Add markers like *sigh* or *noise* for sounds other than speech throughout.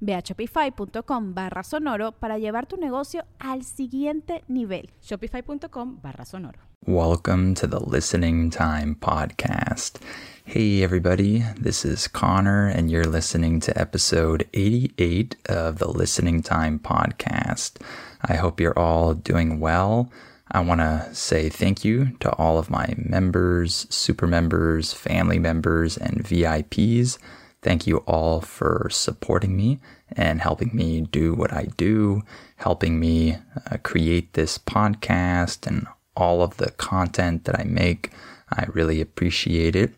Ve a shopify.com barra sonoro para llevar tu negocio al siguiente nivel. Shopify.com barra sonoro. Welcome to the Listening Time Podcast. Hey, everybody, this is Connor, and you're listening to episode 88 of the Listening Time Podcast. I hope you're all doing well. I want to say thank you to all of my members, super members, family members, and VIPs. Thank you all for supporting me and helping me do what I do, helping me uh, create this podcast and all of the content that I make. I really appreciate it.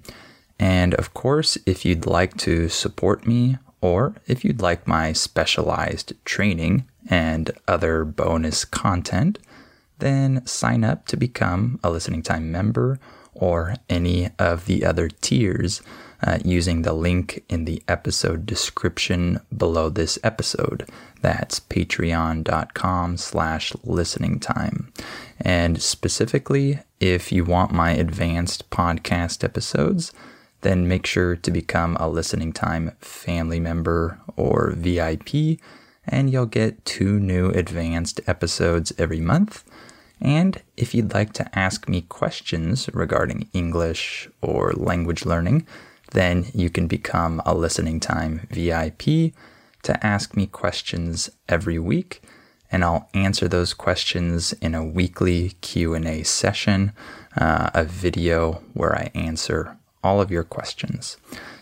And of course, if you'd like to support me or if you'd like my specialized training and other bonus content, then sign up to become a listening time member or any of the other tiers uh, using the link in the episode description below this episode. That's patreon.com slash listening time. And specifically, if you want my advanced podcast episodes, then make sure to become a listening time family member or VIP, and you'll get two new advanced episodes every month. And if you'd like to ask me questions regarding English or language learning, then you can become a listening time VIP to ask me questions every week and I'll answer those questions in a weekly Q&A session, uh, a video where I answer all of your questions.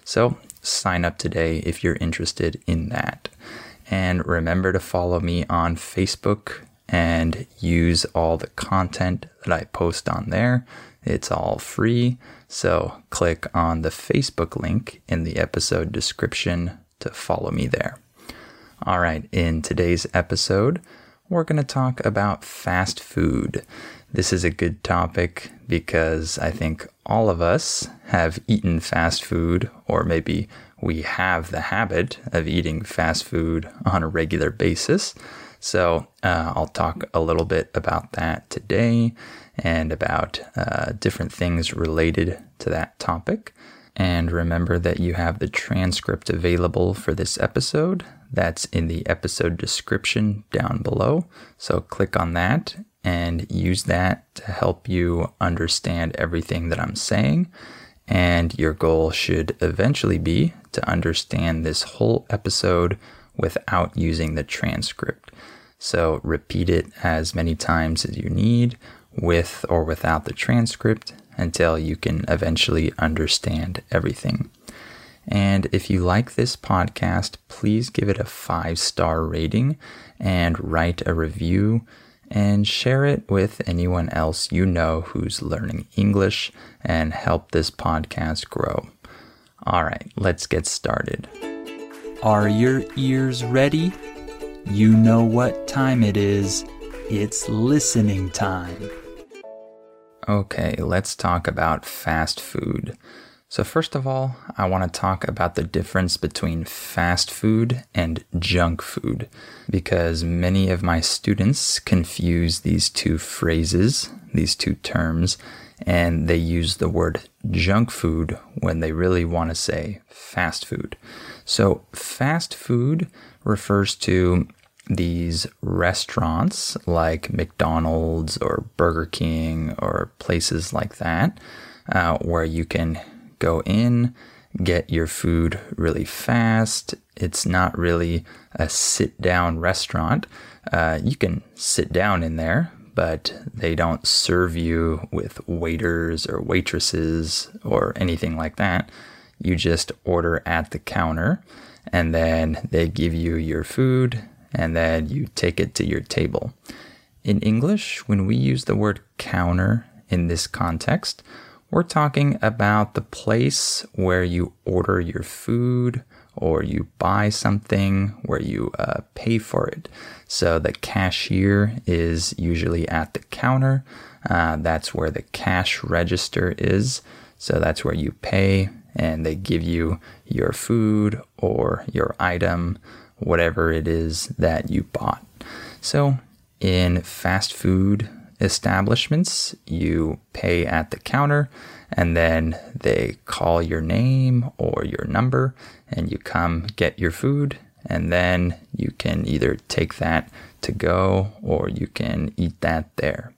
So sign up today if you're interested in that. And remember to follow me on Facebook and use all the content that I post on there. It's all free. So click on the Facebook link in the episode description to follow me there. All right, in today's episode, we're going to talk about fast food. This is a good topic because I think all of us have eaten fast food, or maybe we have the habit of eating fast food on a regular basis. So uh, I'll talk a little bit about that today and about uh, different things related to that topic. And remember that you have the transcript available for this episode. That's in the episode description down below. So click on that and use that to help you understand everything that I'm saying. And your goal should eventually be to understand this whole episode without using the transcript. So repeat it as many times as you need with or without the transcript until you can eventually understand everything. And if you like this podcast, please give it a five star rating and write a review and share it with anyone else you know who's learning English and help this podcast grow. All right, let's get started. Are your ears ready? You know what time it is. It's listening time. Okay, let's talk about fast food. So, first of all, I want to talk about the difference between fast food and junk food because many of my students confuse these two phrases, these two terms, and they use the word junk food when they really want to say fast food. So, fast food refers to these restaurants like McDonald's or Burger King or places like that, uh, where you can go in, get your food really fast. It's not really a sit down restaurant. Uh, you can sit down in there, but they don't serve you with waiters or waitresses or anything like that. You just order at the counter and then they give you your food and then you take it to your table. In English, when we use the word counter in this context, we're talking about the place where you order your food or you buy something where you uh, pay for it. So the cashier is usually at the counter. Uh, that's where the cash register is. So that's where you pay and they give you your food or your item, whatever it is that you bought. So in fast food establishments, you pay at the counter and then they call your name or your number and you come get your food and then you can either take that to go or you can eat that there.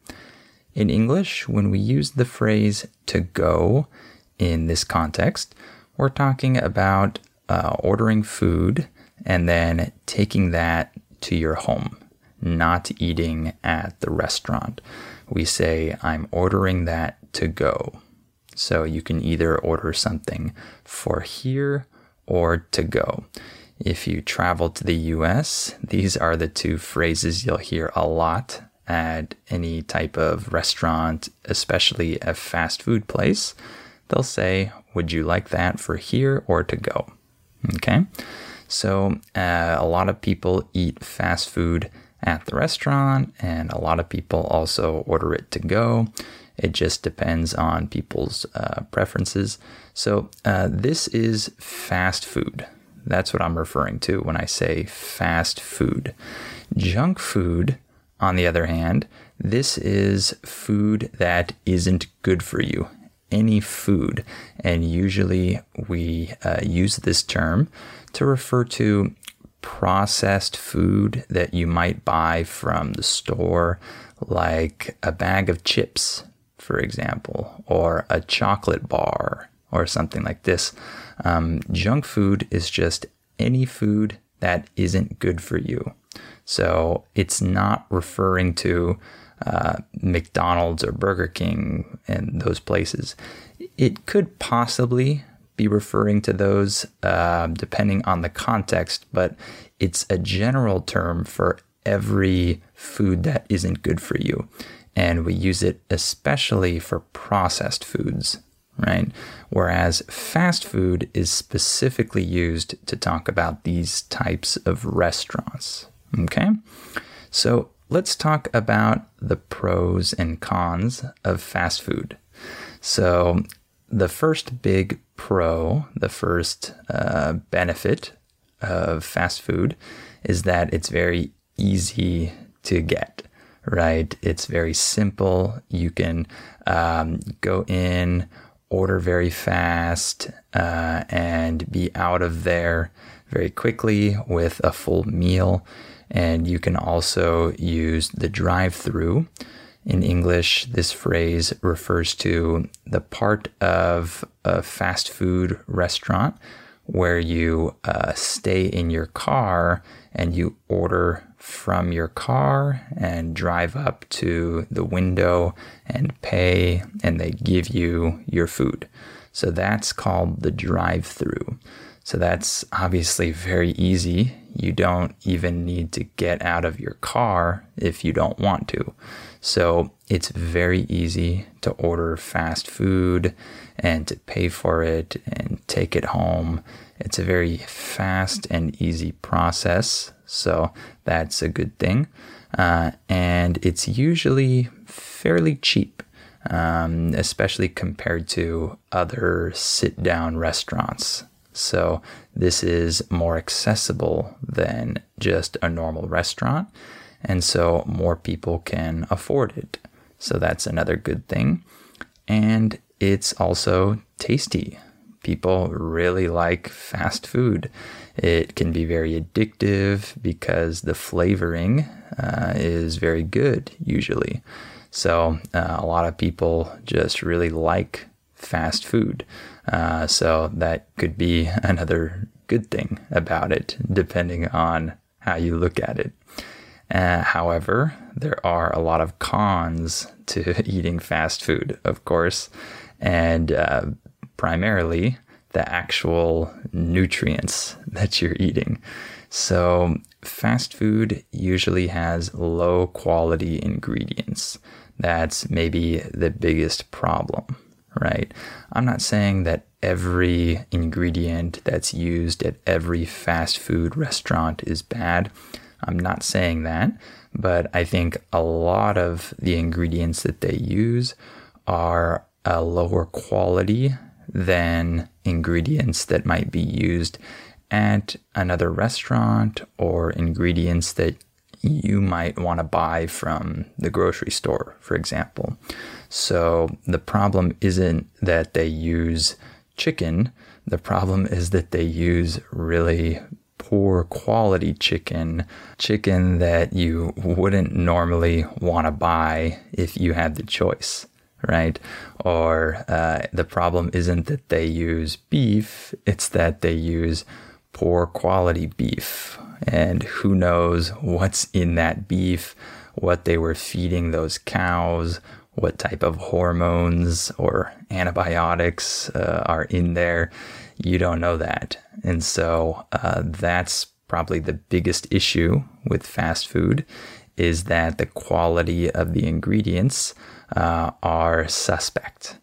In English, when we use the phrase to go in this context, we're talking about uh, ordering food and then taking that to your home, not eating at the restaurant. We say, I'm ordering that to go. So you can either order something for here or to go. If you travel to the US, these are the two phrases you'll hear a lot at any type of restaurant, especially a fast food place. They'll say, Would you like that for here or to go? Okay. So, uh, a lot of people eat fast food at the restaurant, and a lot of people also order it to go. It just depends on people's uh, preferences. So, uh, this is fast food. That's what I'm referring to when I say fast food. Junk food, on the other hand, this is food that isn't good for you. Any food. And usually we uh, use this term to refer to processed food that you might buy from the store, like a bag of chips, for example, or a chocolate bar, or something like this. Um, junk food is just any food that isn't good for you. So it's not referring to uh, McDonald's or Burger King and those places. It could possibly be referring to those uh, depending on the context, but it's a general term for every food that isn't good for you. And we use it especially for processed foods right? Whereas fast food is specifically used to talk about these types of restaurants, okay? So let's talk about the pros and cons of fast food. So, the first big pro, the first uh, benefit of fast food is that it's very easy to get, right? It's very simple. You can um, go in, order very fast uh, and be out of there very quickly with a full meal. And you can also use the drive through. In English, this phrase refers to the part of a fast food restaurant where you uh, stay in your car and you order from your car and drive up to the window and pay, and they give you your food. So that's called the drive through. So that's obviously very easy. You don't even need to get out of your car if you don't want to. So it's very easy to order fast food and to pay for it and take it home. It's a very fast and easy process. So that's a good thing. Uh, and it's usually fairly cheap, um, especially compared to other sit down restaurants. So this is more accessible than just a normal restaurant. And so more people can afford it. So that's another good thing. And it's also tasty. People really like fast food. It can be very addictive because the flavoring uh, is very good, usually. So, uh, a lot of people just really like fast food. Uh, so, that could be *laughs* another good thing about it, depending on how you look at it. Uh, however, there are a lot of cons to *laughs* eating fast food, of course, and uh, primarily the actual nutrients *laughs* that you're eating. So, fast food usually has low quality ingredients. That's maybe the biggest problem, right? I'm not saying that every ingredient that's used at every fast food restaurant is bad. I'm not saying that, but I think a lot of the ingredients that they use are a lower quality than ingredients that might be used at another restaurant or ingredients that you might want to buy from the grocery store, for example. So the problem isn't that they use chicken, the problem is that they use really poor quality chicken, chicken that you wouldn't normally want to buy if you had the choice, right? Or uh, the problem isn't that they use beef, it's that they use poor quality beef. And who knows what's in that beef, what they were feeding those cows, what type of hormones or antibiotics uh, are in there. You don't know that. And so uh, that's probably the biggest issue with fast food is that the quality of the ingredients uh, are suspect.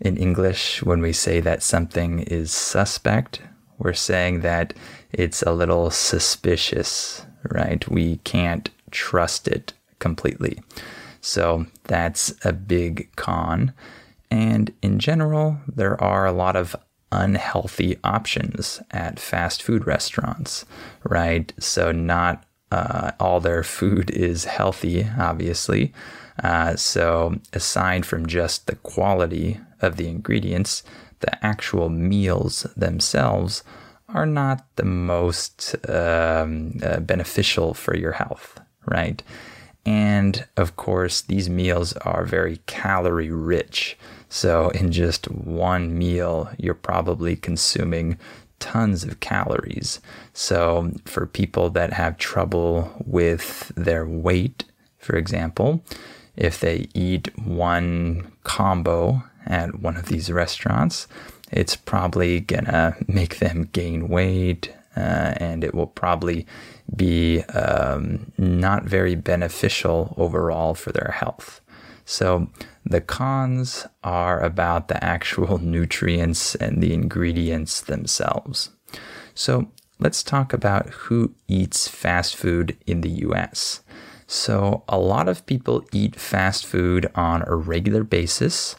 In English, when we say that something is suspect, we're saying that it's a little suspicious, right? We can't trust it completely. So that's a big con. And in general, there are a lot of unhealthy options at fast food restaurants, right? So, not uh, all their food *laughs* is healthy, obviously. Uh, so, aside from just the quality of the ingredients, the actual meals themselves are not the most um, uh, beneficial for your health, right? And of course, these meals are very calorie rich. So, in just one meal, you're probably consuming tons of calories. So, for people that have trouble with their weight, for example, if they eat one combo at one of these restaurants, it's probably gonna make them gain weight uh, and it will probably be um, not very beneficial overall for their health. So, the cons are about the actual *laughs* nutrients and the ingredients themselves. So, let's talk about who eats fast food in the US. So, a lot of people eat fast food on a regular basis,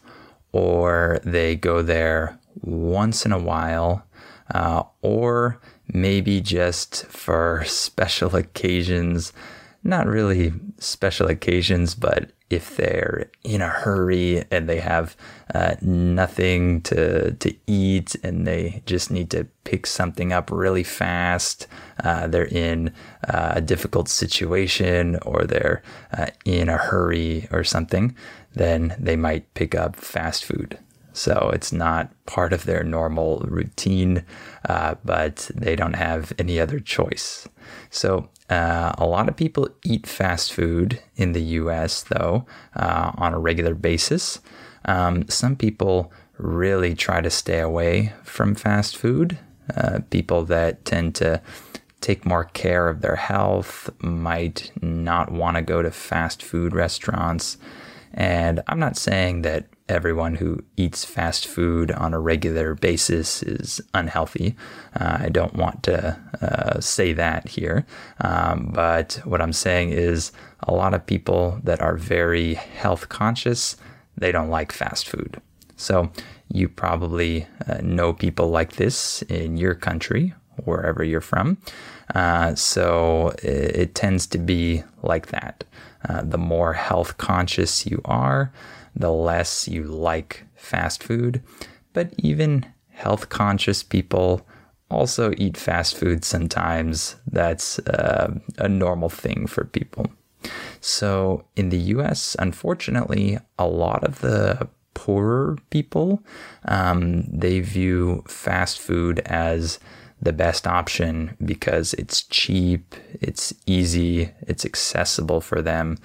or they go there once in a while, uh, or maybe just for special *laughs* occasions. Not really special occasions, but if they're in a hurry and they have uh, nothing to to eat and they just need to pick something up really fast, uh, they're in uh, a difficult situation or they're uh, in a hurry or something, then they might pick up fast food. So it's not part of their normal routine, uh, but they don't have any other choice. So uh, a lot of people eat fast food in the US, though, uh, on a regular basis. Um, some people really try to stay away from fast food. Uh, people that tend to take more care of their health might not want to go to fast food restaurants. And I'm not saying that everyone who eats fast food on a regular basis is unhealthy. Uh, I don't want to uh, say that here. Um, but what I'm saying is a lot of people that are very health conscious, they don't like fast food. So you probably uh, know people like this in your country, wherever you're from. Uh, so it, it, tends to be like that. Uh, the more health conscious you are, the less you like fast food. But even health conscious people also eat fast food sometimes. That's uh, a normal thing for people. So in the US, unfortunately, a lot of the poorer people, um, they view fast food as the best option because it's cheap, it's easy, it's accessible for them.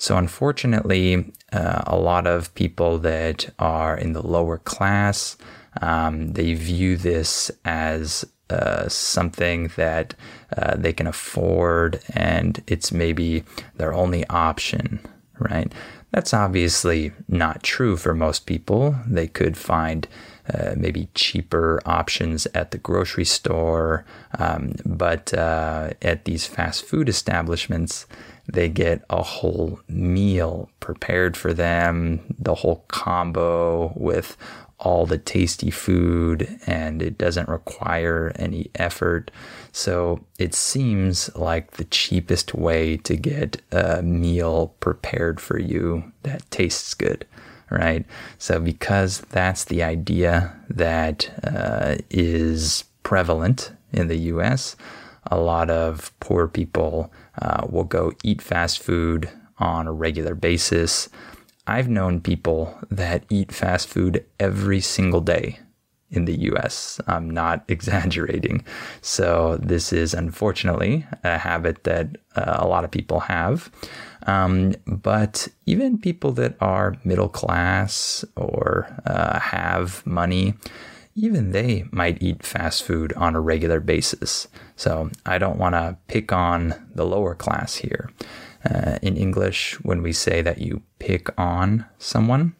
So, unfortunately, uh, a lot of people that are in the lower class, um, they view this as uh, something that uh, they can afford and it's maybe their only option, right? That's obviously not true for most people. They could find uh, maybe cheaper options at the grocery store, um, but uh, at these fast food establishments, they get a whole meal prepared for them, the whole combo with all the tasty food and it doesn't require any effort. So it seems like the cheapest way to get a meal prepared for you that tastes good, right? So because that's the idea that uh, is prevalent in the US, a lot of poor people uh, will go eat fast food on a regular basis. I've known people that eat fast food every single day in the US. I'm not *laughs* exaggerating. So, this is unfortunately a habit that uh, a lot of people have. Um, but even people that are middle class or uh, have money, even they might eat fast food on a regular basis. So, I don't want to pick on the lower class here. Uh, in English, when we say that you pick on someone,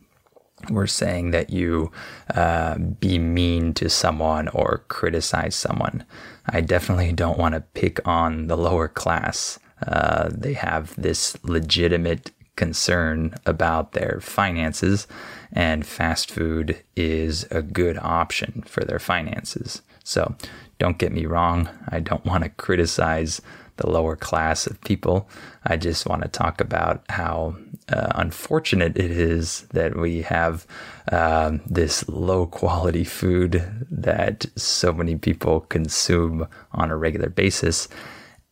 we're saying that you uh, be mean to someone or criticize someone. I definitely don't want to pick on the lower class. Uh, they have this legitimate concern about their finances, and fast food is a good option for their finances. So don't get me wrong, I don't want to criticize the lower class of people. I just want to talk about how uh, unfortunate it is that we have um, this low quality food that so many people consume on a regular basis.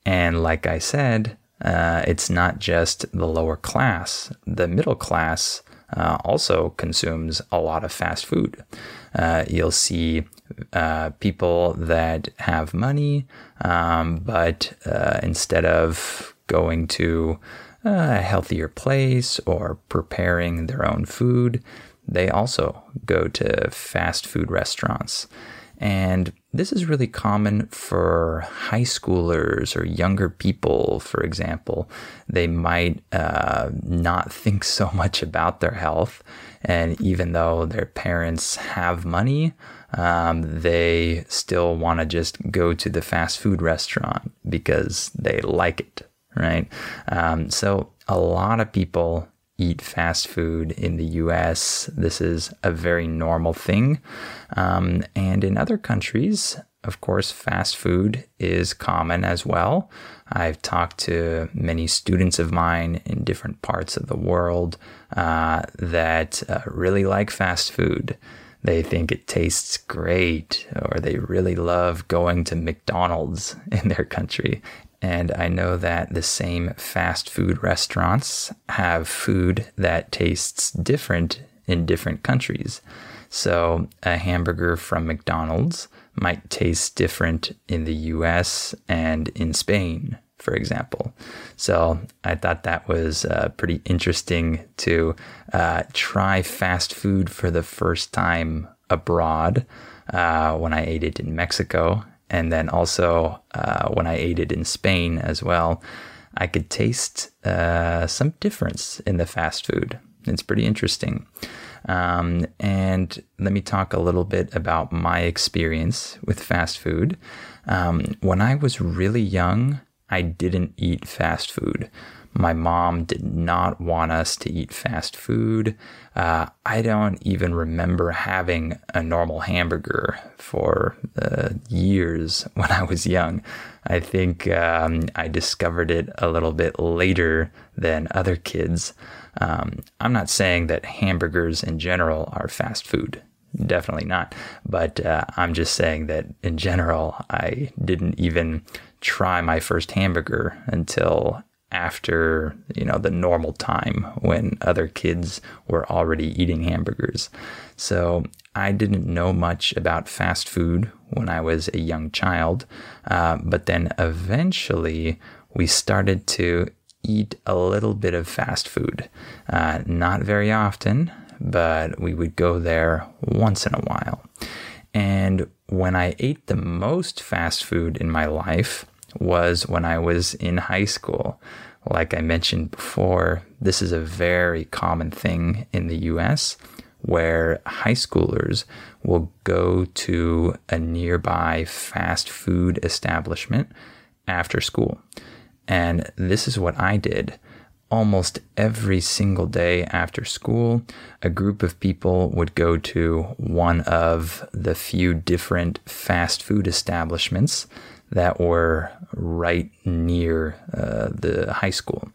And like I said, uh, it's not just the lower class, the middle class uh, also consumes a lot of fast food. Uh, you'll see uh, people that have money, um, but uh, instead of going to a healthier place or preparing their own food, they also go to fast food restaurants. And this is really common for high schoolers or younger people, for example. They might uh, not *laughs* think so much about their health. And even though their parents have money, um, they still want to just go to the fast food restaurant because they like it, right? Um, so a lot of people eat fast food in the US. This is a very normal thing. Um, and in other countries, of course, fast food is common as well. I've talked to many students of mine in different parts of the world uh, that uh, really like fast food. They think it tastes great, or they really love going to McDonald's *laughs* in their country. And I know that the same fast food restaurants have food that tastes different in different countries. So a hamburger from McDonald's might taste different in the US and in Spain, for example. So I thought that was uh, pretty interesting to uh, try fast food for the first time abroad uh, when I ate it in Mexico and then also uh, when I ate it in Spain as well, I could taste uh, some difference in the fast food. It's pretty interesting. Um, and let me talk a little bit about my experience with fast food. Um, when I was really young, I didn't eat fast food. My mom did not want us to eat fast food. Uh, I don't even remember having a normal hamburger for uh, years *laughs* when I was young. I think um, I discovered it a little bit later than other kids. Um, I'm not saying that hamburgers in general are fast food. Definitely not. But uh, I'm just saying that in general, I didn't even try my first hamburger until after you know the normal time when other kids were already eating hamburgers. So I didn't know much about fast food when I was a young child, uh, but then eventually we started to eat a little bit of fast food. Uh, not very often, but we would go there once in a while. And when I ate the most fast food in my life was when I was in high school. Like I mentioned before, this is a very common thing in the US where high schoolers will go to a nearby fast food establishment after school. And this is what I did. Almost every single day after school, a group of people would go to one of the few different fast food establishments that were right near uh, the high school.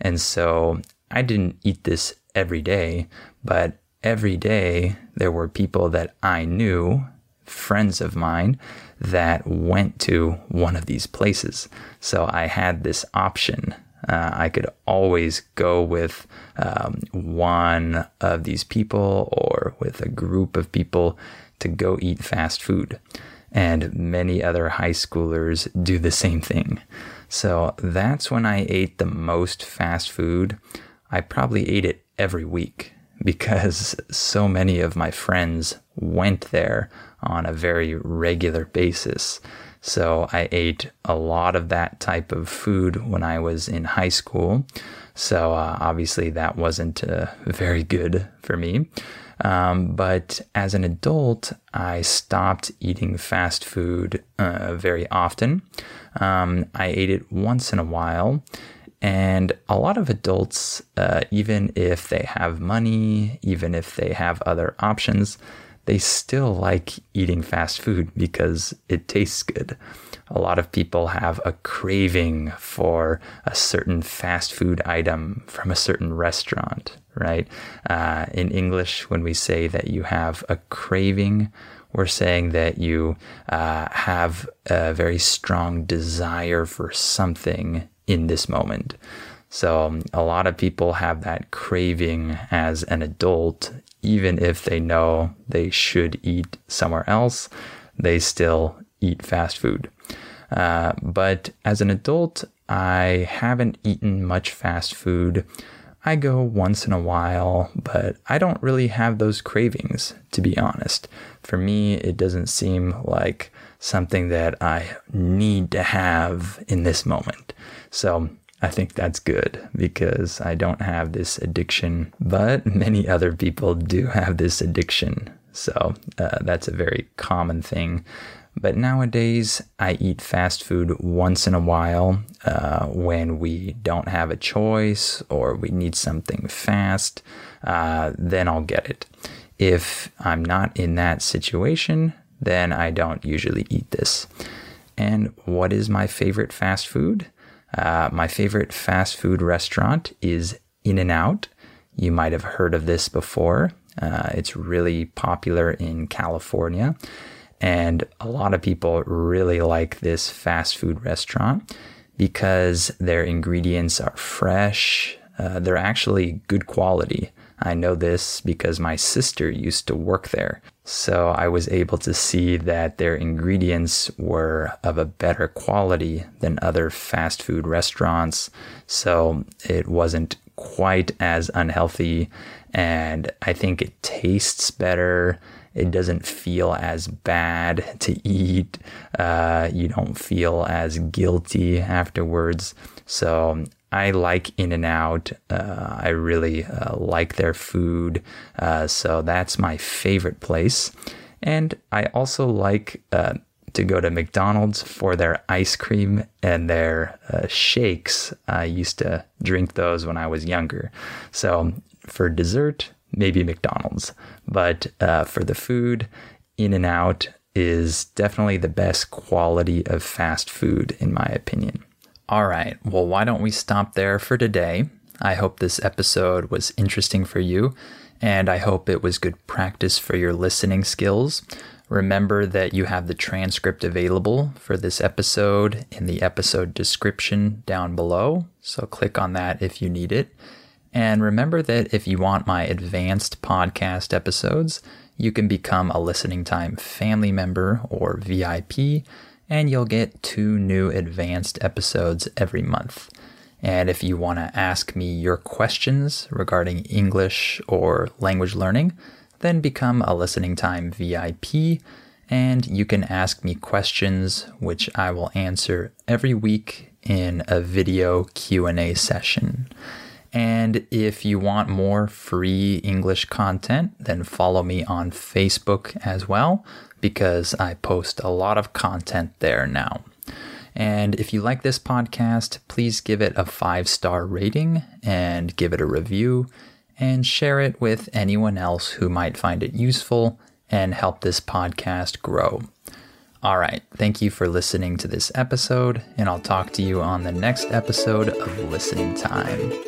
And so I didn't eat this every day, but every day there were people that I knew, friends of mine, that went to one of these places. So I had this option. Uh, I could always go with um, one of these people or with a group of people to go eat fast food. And many other high schoolers do the same thing. So that's when I ate the most fast food. I probably ate it every week *laughs* because so many of my friends went there on a very regular basis. So I ate a lot of that type of food when I was in high school. So uh, obviously that wasn't uh, very good for me. Um, but as an adult, I stopped eating fast food uh, very often. Um, I ate it once in a while. And a lot of adults, uh, even if they have money, even if they have other options, they still like eating fast food because it tastes good. A lot of people have a craving for a certain fast food item from a certain restaurant, right? Uh, in English, when we say that you have a craving, we're saying that you uh, have a very strong desire for something in this moment. So um, a lot of people have that craving as an adult, even if they know they should eat somewhere else, they still eat fast food. Uh, but as an adult, I haven't eaten much fast food. I go once in a while, but I don't really have those cravings, to be honest. For me, it doesn't seem like something that I need to have in this moment. So I think that's good because I don't have this addiction, but *laughs* many other people do have this addiction. So uh, that's a very common thing. But nowadays, I eat fast food once in a while uh, when we don't have a choice or we need something fast. Uh, then I'll get it. If I'm not in that situation, then I don't usually eat this. And what is my favorite fast food? Uh, my favorite fast food restaurant is In N Out. You might have heard of this before. Uh, it's really popular in California. And a lot of people really like this fast food restaurant because their ingredients are fresh. Uh, they're actually good quality. I know this because my sister used to work there. So I was able to see that their ingredients were of a better quality than other fast food restaurants. So it wasn't quite as unhealthy. And I think it tastes better. It doesn't feel as bad to eat. Uh, you don't feel as guilty afterwards. So I like In N Out. Uh, I really uh, like their food. Uh, so that's my favorite place. And I also like uh, to go to McDonald's for their ice cream and their uh, shakes. I used to drink those when I was younger. So for dessert, maybe McDonald's. But uh, for the food, In N Out is definitely the best quality of fast food, in my opinion. All right, well, why don't we stop there for today? I hope this episode was interesting for you. and I hope it was good practice for your listening skills. Remember that you have the transcript available for this episode in the episode description down below, so click on that if you need it. And remember that if you want my advanced podcast episodes, you can become a Listening Time family member or VIP, and you'll get two new advanced episodes every month. And if you want to ask me your questions regarding English or language learning, then become a Listening Time VIP and you can ask me questions which I will answer every week in a video Q&A session. And if you want more free English content, then follow me on Facebook as well because I post a lot of content there now. And if you like this podcast, please give it a five star rating and give it a review and share it with anyone else who might find it useful and help this podcast grow. All right, thank you for listening to this episode, and I'll talk to you on the next episode of Listening Time.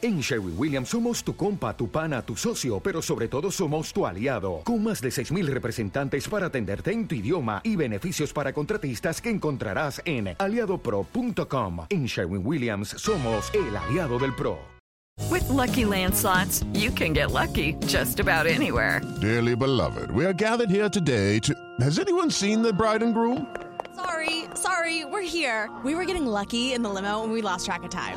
En Sherwin Williams somos tu compa, tu pana, tu socio, pero sobre todo somos tu aliado, con más de 6.000 representantes para atenderte en tu idioma y beneficios para contratistas que encontrarás en aliadopro.com. En Sherwin Williams somos el aliado del PRO. With Lucky Land slots, you can get lucky just about anywhere. Dearly beloved, we are gathered here today to. Has anyone seen the bride and groom? Sorry, sorry, we're here. We were getting lucky in the limo and we lost track of time.